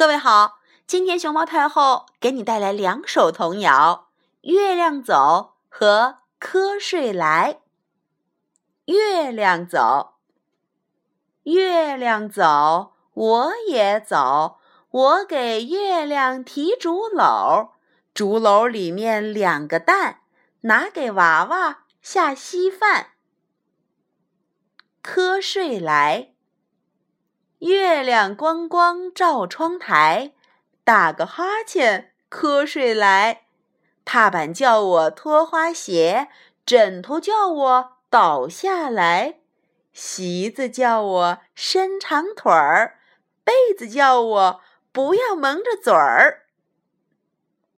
各位好，今天熊猫太后给你带来两首童谣：《月亮走》和《瞌睡来》。月亮走，月亮走，我也走。我给月亮提竹篓，竹篓里面两个蛋，拿给娃娃下稀饭。瞌睡来，月亮光光照窗台，打个哈欠瞌睡来。踏板叫我脱花鞋，枕头叫我倒下来，席子叫我伸长腿儿，被子叫我。不要蒙着嘴儿。